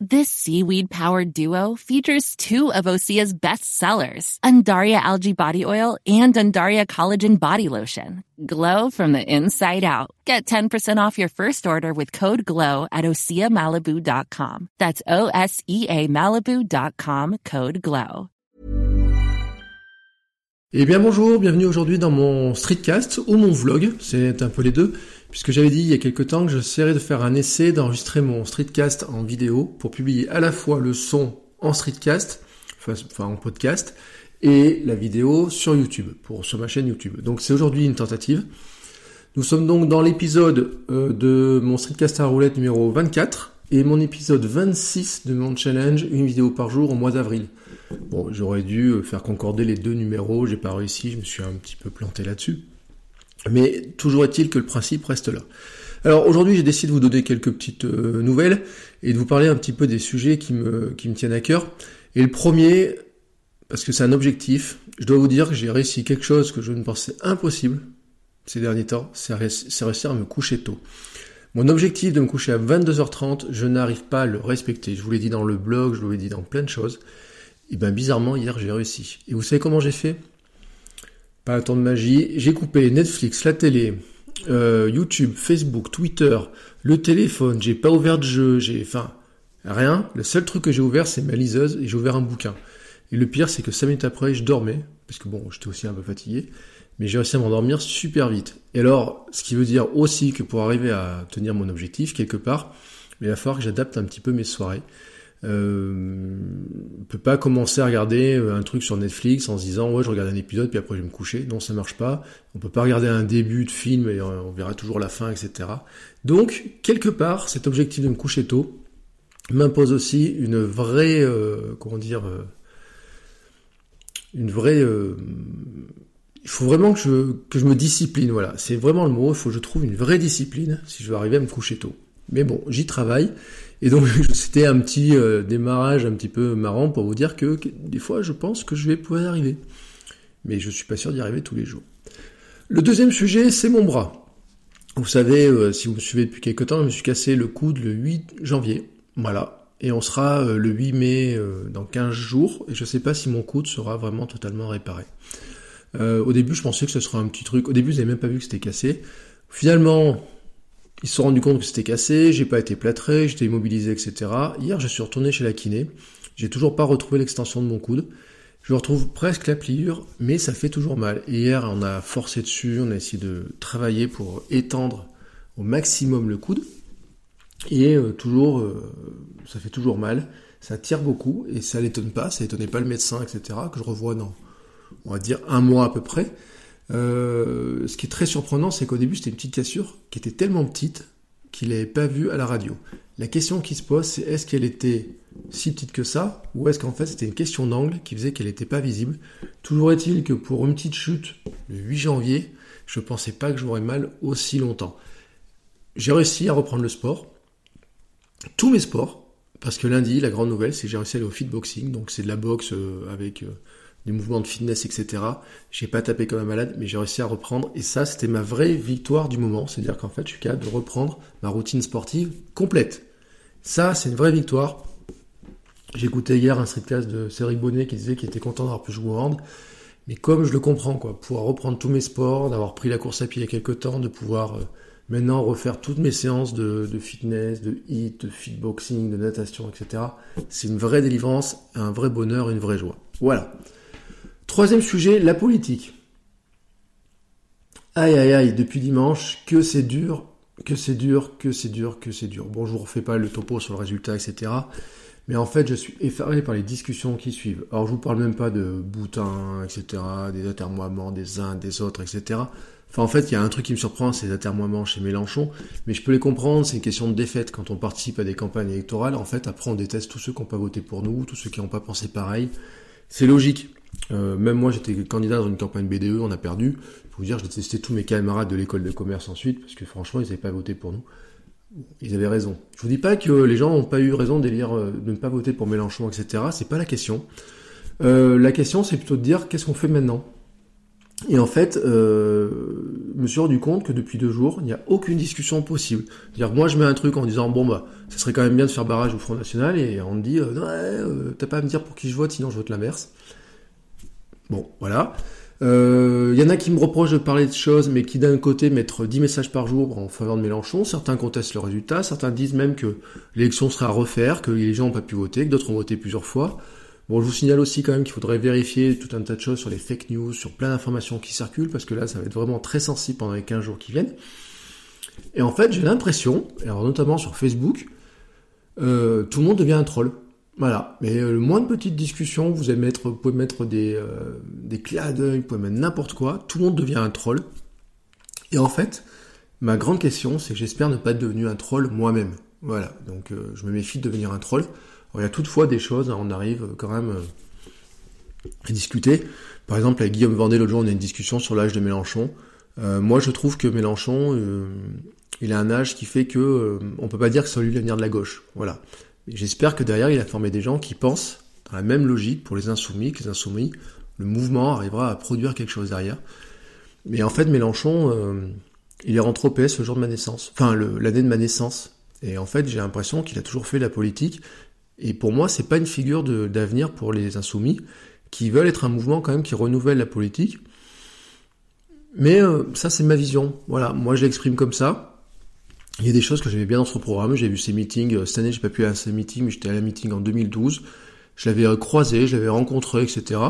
This seaweed powered duo features two of Osea's best sellers, Undaria Algae Body Oil and Undaria Collagen Body Lotion. Glow from the inside out. Get 10% off your first order with code GLOW at OseaMalibu.com. That's O S E A Malibu.com code GLOW. Eh bien bonjour, bienvenue aujourd'hui dans mon streetcast ou mon vlog, c'est un peu les deux, puisque j'avais dit il y a quelques temps que j'essaierais de faire un essai d'enregistrer mon streetcast en vidéo pour publier à la fois le son en streetcast, enfin en podcast, et la vidéo sur YouTube, sur ma chaîne YouTube. Donc c'est aujourd'hui une tentative. Nous sommes donc dans l'épisode euh, de mon streetcast à roulette numéro 24 et mon épisode 26 de mon challenge, une vidéo par jour au mois d'avril. Bon, j'aurais dû euh, faire concorder les deux numéros, j'ai pas réussi, je me suis un petit peu planté là-dessus. Mais toujours est-il que le principe reste là. Alors aujourd'hui, j'ai décidé de vous donner quelques petites euh, nouvelles et de vous parler un petit peu des sujets qui me, qui me tiennent à cœur. Et le premier, parce que c'est un objectif, je dois vous dire que j'ai réussi quelque chose que je ne pensais impossible ces derniers temps, c'est réussir à me coucher tôt. Mon objectif de me coucher à 22h30, je n'arrive pas à le respecter. Je vous l'ai dit dans le blog, je vous l'ai dit dans plein de choses. Et bien bizarrement, hier j'ai réussi. Et vous savez comment j'ai fait? Pas un temps de magie. J'ai coupé Netflix, la télé, euh, YouTube, Facebook, Twitter, le téléphone. J'ai pas ouvert de jeu. J'ai, enfin, rien. Le seul truc que j'ai ouvert, c'est ma liseuse et j'ai ouvert un bouquin. Et le pire, c'est que 5 minutes après, je dormais parce que bon, j'étais aussi un peu fatigué. Mais j'ai réussi à m'endormir super vite. Et alors, ce qui veut dire aussi que pour arriver à tenir mon objectif, quelque part, il va falloir que j'adapte un petit peu mes soirées. Euh, peut pas commencer à regarder euh, un truc sur Netflix en se disant ouais je regarde un épisode puis après je vais me coucher. Non ça marche pas. On peut pas regarder un début de film et on verra toujours la fin etc. Donc quelque part cet objectif de me coucher tôt m'impose aussi une vraie euh, comment dire euh, une vraie euh, il faut vraiment que je, que je me discipline, voilà. C'est vraiment le mot, il faut que je trouve une vraie discipline si je veux arriver à me coucher tôt. Mais bon, j'y travaille. Et donc c'était un petit euh, démarrage un petit peu marrant pour vous dire que, des fois je pense que je vais pouvoir y arriver. Mais je suis pas sûr d'y arriver tous les jours. Le deuxième sujet, c'est mon bras. Vous savez, euh, si vous me suivez depuis quelques temps, je me suis cassé le coude le 8 janvier. Voilà. Et on sera euh, le 8 mai dans 15 jours. Et je sais pas si mon coude sera vraiment totalement réparé. au début, je pensais que ce serait un petit truc. Au début, vous n'avez même pas vu que c'était cassé. Finalement, ils se sont rendus compte que c'était cassé, j'ai pas été plâtré, j'étais immobilisé, etc. Hier, je suis retourné chez la kiné. J'ai toujours pas retrouvé l'extension de mon coude. Je retrouve presque la pliure, mais ça fait toujours mal. Hier, on a forcé dessus, on a essayé de travailler pour étendre au maximum le coude. Et euh, toujours, euh, ça fait toujours mal. Ça tire beaucoup et ça l'étonne pas, ça étonnait pas le médecin, etc. Que je revois dans, on va dire, un mois à peu près. Euh, ce qui est très surprenant, c'est qu'au début, c'était une petite cassure qui était tellement petite qu'il n'avait pas vu à la radio. La question qui se pose, c'est est-ce qu'elle était si petite que ça, ou est-ce qu'en fait c'était une question d'angle qui faisait qu'elle n'était pas visible? Toujours est-il que pour une petite chute le 8 janvier, je ne pensais pas que j'aurais mal aussi longtemps. J'ai réussi à reprendre le sport, tous mes sports, parce que lundi, la grande nouvelle, c'est que j'ai réussi à aller au fitboxing, donc c'est de la boxe euh, avec des mouvements de fitness, etc. J'ai pas tapé comme un malade, mais j'ai réussi à reprendre. Et ça, c'était ma vraie victoire du moment. C'est-à-dire qu'en fait, je suis capable de reprendre ma routine sportive complète. Ça, c'est une vraie victoire. J'écoutais hier un streetcast de Cédric Bonnet qui disait qu'il était content d'avoir pu jouer au hand. Mais comme je le comprends, quoi, pouvoir reprendre tous mes sports, d'avoir pris la course à pied il y a quelques temps, de pouvoir euh, maintenant refaire toutes mes séances de, de fitness, de hit, de fitboxing, de natation, etc. C'est une vraie délivrance, un vrai bonheur, une vraie joie. Voilà. Troisième sujet, la politique. Aïe aïe aïe, depuis dimanche, que c'est dur, que c'est dur, que c'est dur, que c'est dur. Bon, je vous refais pas le topo sur le résultat, etc. Mais en fait, je suis effaré par les discussions qui suivent. Alors, je vous parle même pas de Boutin, etc., des atermoiements des uns, des autres, etc. Enfin, en fait, il y a un truc qui me surprend, c'est les atermoiements chez Mélenchon. Mais je peux les comprendre, c'est une question de défaite. Quand on participe à des campagnes électorales, en fait, après, on déteste tous ceux qui n'ont pas voté pour nous, tous ceux qui n'ont pas pensé pareil. C'est logique. Euh, même moi, j'étais candidat dans une campagne BDE, on a perdu. Je peux vous dire, j'ai détesté tous mes camarades de l'école de commerce ensuite, parce que franchement, ils n'avaient pas voté pour nous. Ils avaient raison. Je vous dis pas que les gens n'ont pas eu raison d'élire, euh, de ne pas voter pour Mélenchon, etc. C'est pas la question. Euh, la question, c'est plutôt de dire qu'est-ce qu'on fait maintenant? Et en fait, je me suis rendu compte que depuis deux jours, il n'y a aucune discussion possible. C'est-à-dire moi, je mets un truc en disant bon bah, ça serait quand même bien de faire barrage au Front National, et on me dit euh, ouais, t'as pas à me dire pour qui je vote, sinon je vote l'inverse. Bon, voilà. Il euh, y en a qui me reprochent de parler de choses, mais qui d'un côté mettent 10 messages par jour en faveur de Mélenchon. Certains contestent le résultat, certains disent même que l'élection sera à refaire, que les gens n'ont pas pu voter, que d'autres ont voté plusieurs fois. Bon, je vous signale aussi quand même qu'il faudrait vérifier tout un tas de choses sur les fake news, sur plein d'informations qui circulent, parce que là, ça va être vraiment très sensible pendant les 15 jours qui viennent. Et en fait, j'ai l'impression, alors notamment sur Facebook, euh, tout le monde devient un troll. Voilà, mais euh, le moins de petites discussions, vous, allez vous pouvez mettre des, euh, des vous pouvez mettre n'importe quoi, tout le monde devient un troll. Et en fait, ma grande question, c'est que j'espère ne pas être devenu un troll moi-même. Voilà, donc euh, je me méfie de devenir un troll. il y a toutefois des choses, hein, on arrive quand même à discuter. Par exemple, avec Guillaume Vendée, l'autre jour, on a une discussion sur l'âge de Mélenchon. moi, je trouve que Mélenchon, il a un âge qui fait que on peut pas dire que c'est lui l'avenir de la gauche. Voilà. J'espère que derrière, il a formé des gens qui pensent dans la même logique pour les insoumis, que les insoumis, le mouvement arrivera à produire quelque chose derrière. Mais en fait, Mélenchon, euh, il est rentré au PS le jour de ma naissance, enfin l'année de ma naissance. Et en fait, j'ai l'impression qu'il a toujours fait la politique. Et pour moi, c'est pas une figure d'avenir pour les insoumis qui veulent être un mouvement quand même qui renouvelle la politique. Mais euh, ça, c'est ma vision. Voilà, moi je l'exprime comme ça. Il y a des choses que j'aimais bien dans ce programme. J'ai vu ses meetings. Euh, cette année, j'ai pas pu aller à ses meetings, mais j'étais à la meeting en 2012. Je l'avais euh, croisé, je l'avais rencontré, etc.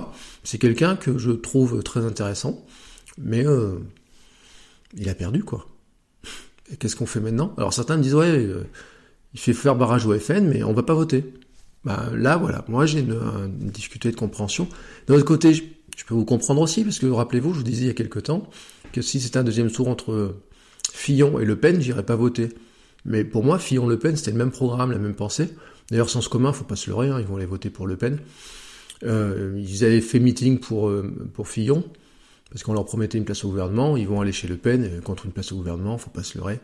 C'est quelqu'un que je trouve très intéressant, mais euh, il a perdu, quoi. Et qu'est-ce qu'on fait maintenant? Alors certains me disent, ouais, euh, il fait faire barrage au FN, mais on va pas voter. Bah, là, voilà, moi j'ai une, une, difficulté de compréhension. D'un autre côté, je, je, peux vous comprendre aussi, parce que rappelez-vous, je vous disais il y a quelque temps, que si c'était un deuxième tour entre Fillon et Le Pen, j'irais pas voter. Mais pour moi, Fillon-Le Pen, c'était le même programme, la même pensée. D'ailleurs, Sens commun, faut pas se leurrer, hein, ils vont aller voter pour Le Pen. Euh, ils avaient fait meeting pour, euh, pour Fillon, parce qu'on leur promettait une place au gouvernement, ils vont aller chez Le Pen, euh, contre une place au gouvernement, faut pas se leurrer.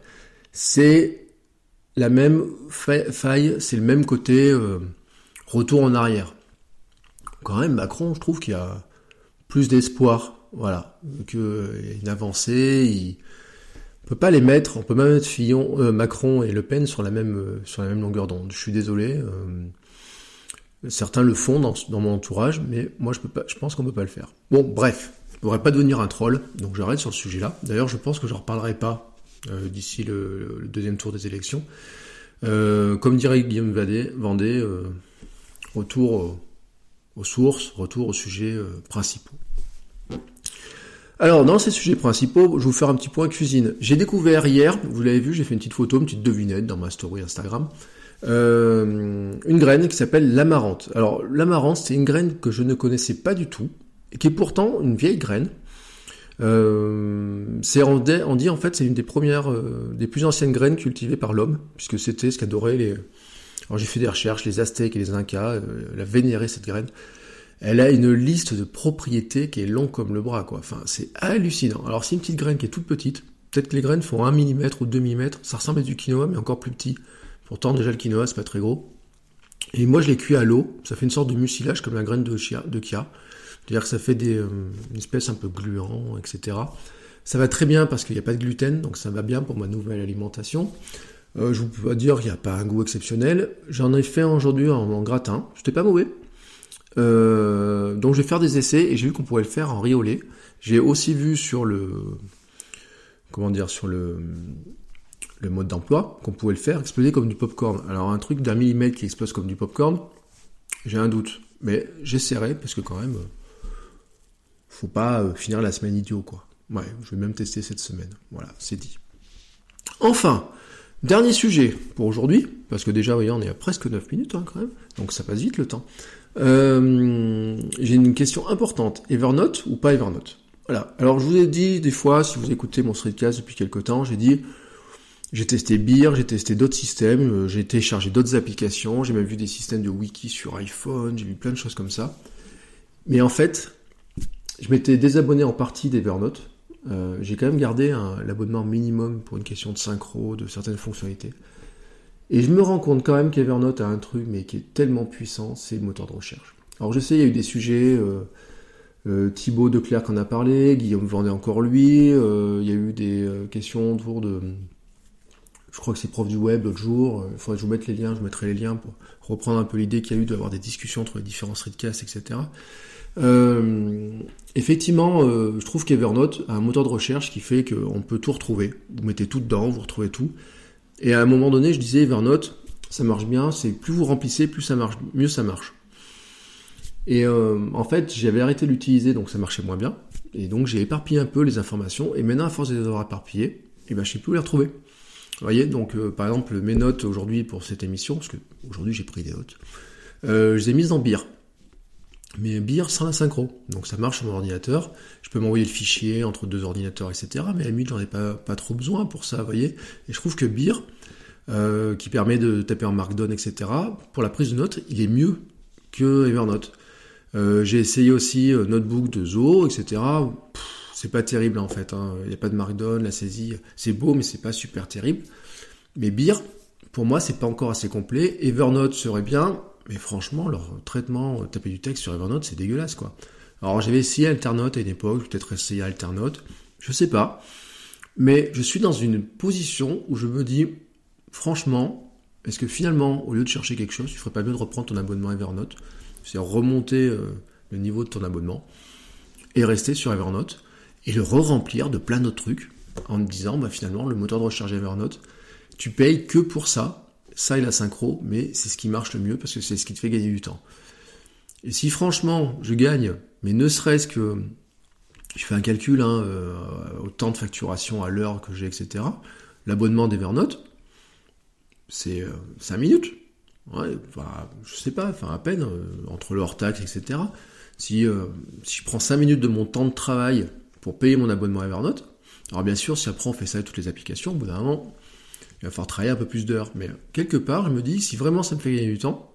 C'est la même faille, c'est le même côté retour en arrière. Quand même, Macron, je trouve qu'il y a plus d'espoir, voilà, qu'il une avancée, il on peut pas les mettre, on peut même mettre Fillon, euh, Macron et Le Pen sur la même, euh, sur la même longueur d'onde. Je suis désolé. Euh, certains le font dans, mon entourage, mais moi je pense qu'on peut pas le faire. Bon, bref, je pourrais pas devenir un troll, donc j'arrête sur le sujet-là. D'ailleurs, je pense que je reparlerai pas d'ici le, le, deuxième tour des élections. comme dirait Guillaume Vendée, retour aux sources, retour aux sujets principaux. Alors, dans ces sujets principaux, je vais vous faire un petit point cuisine. J'ai découvert hier, vous l'avez vu, j'ai fait une petite photo, une petite devinette dans ma story Instagram, euh, une graine qui s'appelle l'amarante. Alors, l'amarante, c'est une graine que je ne connaissais pas du tout, et qui est pourtant une vieille graine. Euh, c'est on, dit en fait c'est une des premières, euh, des plus anciennes graines cultivées par l'homme, puisque c'était ce qu'adoraient les. Alors j'ai fait des recherches, les Aztèques et les Incas, la vénéraient cette graine elle a une liste de propriétés qui est longue comme le bras, quoi. Enfin, c'est hallucinant. Alors, c'est une petite graine qui est toute petite. Peut-être que les graines font 1 mm ou 2 mm. Ça ressemble à du quinoa, mais encore plus petit. Pourtant, déjà, le quinoa, c'est pas très gros. Et moi, je l'ai cuit à l'eau. Ça fait une sorte de mucilage comme la graine de chia. De chia. C'est-à-dire que ça fait euh, une espèce un peu gluant, etc. Ça va très bien parce qu'il n'y a pas de gluten, donc ça va bien pour ma nouvelle alimentation. Euh, je vous peux pas dire qu'il n'y a pas un goût exceptionnel. J'en ai fait aujourd'hui en, en gratin. C'était pas mauvais. Euh, donc je vais faire des essais et j'ai vu qu'on pouvait le faire en riolet. J'ai aussi vu sur le comment dire sur le mode d'emploi qu'on pouvait le faire exploser comme du popcorn. Alors un truc d'un millimètre qui explose comme du popcorn, j'ai un doute, mais j'essaierai parce que quand même faut pas euh, finir la semaine idiot quoi. Ouais, je vais même tester cette semaine. Voilà, c'est dit. Enfin, dernier sujet pour aujourd'hui, parce que déjà, on est à presque 9 minutes hein, quand même, donc ça passe vite le temps. Euh, j'ai une question importante. Evernote ou pas Evernote? Voilà. Alors je vous ai dit des fois, si vous écoutez mon streetcast depuis quelques temps, j'ai dit j'ai testé Beer, j'ai testé d'autres systèmes, euh, j'ai téléchargé d'autres applications, j'ai même vu des systèmes de wiki sur iPhone, j'ai vu plein de choses comme ça. Mais en fait, je m'étais désabonné en partie d'Evernote. Euh, j'ai quand même gardé l'abonnement minimum pour une question de synchro, de certaines fonctionnalités. Et je me rends compte quand même qu'Evernote a un truc, mais qui est tellement puissant, c'est le moteur de recherche. Alors je sais, il y a eu des sujets, euh, euh, Thibaut Declerc en a parlé, Guillaume Vendée encore lui, euh, il y a eu des questions autour de... Je crois que c'est prof du web l'autre jour, il faudrait que je vous mette les liens, je mettrai les liens pour reprendre un peu l'idée qu'il y a eu d'avoir des discussions entre les différents streetcasts, etc. effectivement, je trouve qu'Evernote a un moteur de recherche qui fait qu'on peut tout retrouver. Vous mettez tout dedans, vous retrouvez tout. Et à un moment donné, je disais Evernote, ça marche bien, c'est plus vous remplissez, plus ça marche, mieux ça marche. Et euh, en fait, j'avais arrêté l'utiliser, donc ça marchait moins bien. Et donc j'ai éparpillé un peu les informations. Et maintenant, à force de les avoir éparpillées, eh ben, je sais plus où les retrouver. Vous voyez, donc euh, par exemple, mes notes aujourd'hui pour cette émission, parce que aujourd'hui j'ai pris des notes, euh, je les ai mises en BIR. Mais BIR sans la synchro. Donc ça marche sur mon ordinateur. Je peux m'envoyer le fichier entre deux ordinateurs, etc. Mais à la limite, j'en ai pas, trop besoin pour ça, vous voyez. Et je trouve que BIR, qui permet de taper en Markdown, etc., pour la prise de notes, il est mieux que Evernote. Euh, j'ai essayé aussi euh, Notebook de Zo, etc. C'est pas terrible en fait. Hein. Il n'y a pas de markdown, la saisie, c'est beau, mais c'est pas super terrible. Mais Beer, pour moi, c'est pas encore assez complet. Evernote serait bien, mais franchement, leur traitement, euh, taper du texte sur Evernote, c'est dégueulasse quoi. Alors j'avais essayé Alternote à une époque, peut-être essayé Alternote, je sais pas. Mais je suis dans une position où je me dis, franchement, est-ce que finalement, au lieu de chercher quelque chose, tu ferais pas mieux de reprendre ton abonnement Evernote c'est remonter euh, le niveau de ton abonnement et rester sur Evernote et le re-remplir de plein d'autres trucs en te disant bah, finalement le moteur de recherche Evernote, tu payes que pour ça, ça et la synchro, mais c'est ce qui marche le mieux parce que c'est ce qui te fait gagner du temps. Et si franchement je gagne, mais ne serait-ce que je fais un calcul hein, euh, au temps de facturation à l'heure que j'ai, etc. L'abonnement d'Evernote, c'est 5 euh, minutes. Ouais, enfin, je sais pas, enfin à peine, euh, entre le hors-taxe, etc. Si, euh, si je prends 5 minutes de mon temps de travail pour payer mon abonnement à Evernote, alors bien sûr, si après on fait ça avec toutes les applications, au bout d'un moment, il va falloir travailler un peu plus d'heures. Mais quelque part, je me dis, si vraiment ça me fait gagner du temps,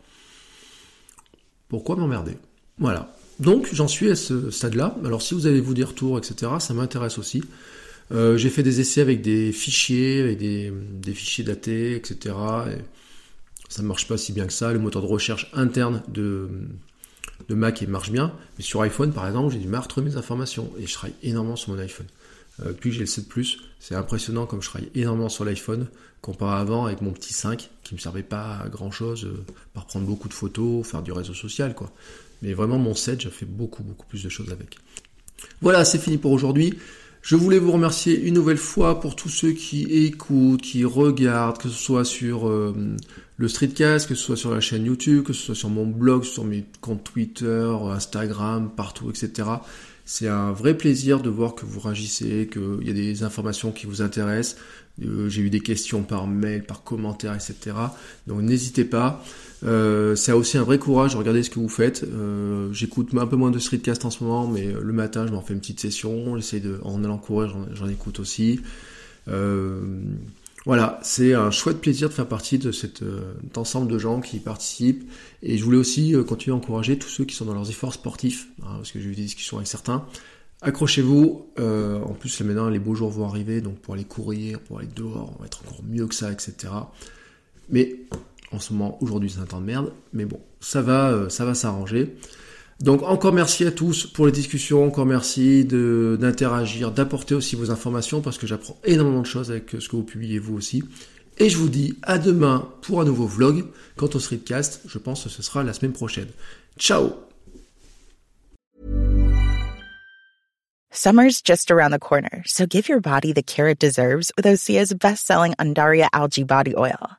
pourquoi m'emmerder? Voilà. Donc j'en suis à ce stade-là. Alors si vous avez vous des retours, etc., ça m'intéresse aussi. Euh, j'ai fait des essais avec des fichiers, avec des, des fichiers datés, etc. Et ça ne marche pas si bien que ça. Le moteur de recherche interne de, de Mac il marche bien, mais sur iPhone par exemple, j'ai du mal à retrouver mes informations et je travaille énormément sur mon iPhone. Euh, puis j'ai le 7 Plus, c'est impressionnant comme je travaille énormément sur l'iPhone comparé avant avec mon petit 5 qui me servait pas à grand chose, euh, par prendre beaucoup de photos, faire du réseau social quoi. Mais vraiment mon 7, j'ai fait beaucoup beaucoup plus de choses avec. Voilà, c'est fini pour aujourd'hui. Je voulais vous remercier une nouvelle fois pour tous ceux qui écoutent, qui regardent, que ce soit sur euh, le streetcast, que ce soit sur la chaîne YouTube, que ce soit sur mon blog, sur mes comptes Twitter, Instagram, partout, etc. C'est un vrai plaisir de voir que vous réagissez, qu'il y a des informations qui vous intéressent. Euh, j'ai eu des questions par mail, par commentaire, etc. Donc n'hésitez pas. Euh, c'est aussi un vrai courage de regarder ce que vous faites. Euh, j'écoute un peu moins de streetcast en ce moment, mais le matin, je m'en fais une petite session. J'essaie de, en allant courir, j'en écoute aussi. Voilà, c'est un chouette plaisir de faire partie de cet ensemble de gens qui participent. Et je voulais aussi continuer à encourager tous ceux qui sont dans leurs efforts sportifs, hein, parce que j'ai eu des discussions avec certains. Accrochez-vous. en plus, là maintenant, les beaux jours vont arriver, donc pour aller courir, pour aller dehors, on va être encore mieux que ça, etc. Mais en ce moment, aujourd'hui, c'est un temps de merde, mais bon, ça va, euh, ça va s'arranger. Donc encore merci à tous pour les discussions, encore merci d'interagir, d'apporter aussi vos informations parce que j'apprends énormément de choses avec ce que vous publiez vous aussi. Et je vous dis à demain pour un nouveau vlog. Quant au streetcast, je pense que ce sera la semaine prochaine. Ciao Summer's just around the corner, so give your body the care it deserves with Osea's best-selling Undaria Algae Body Oil.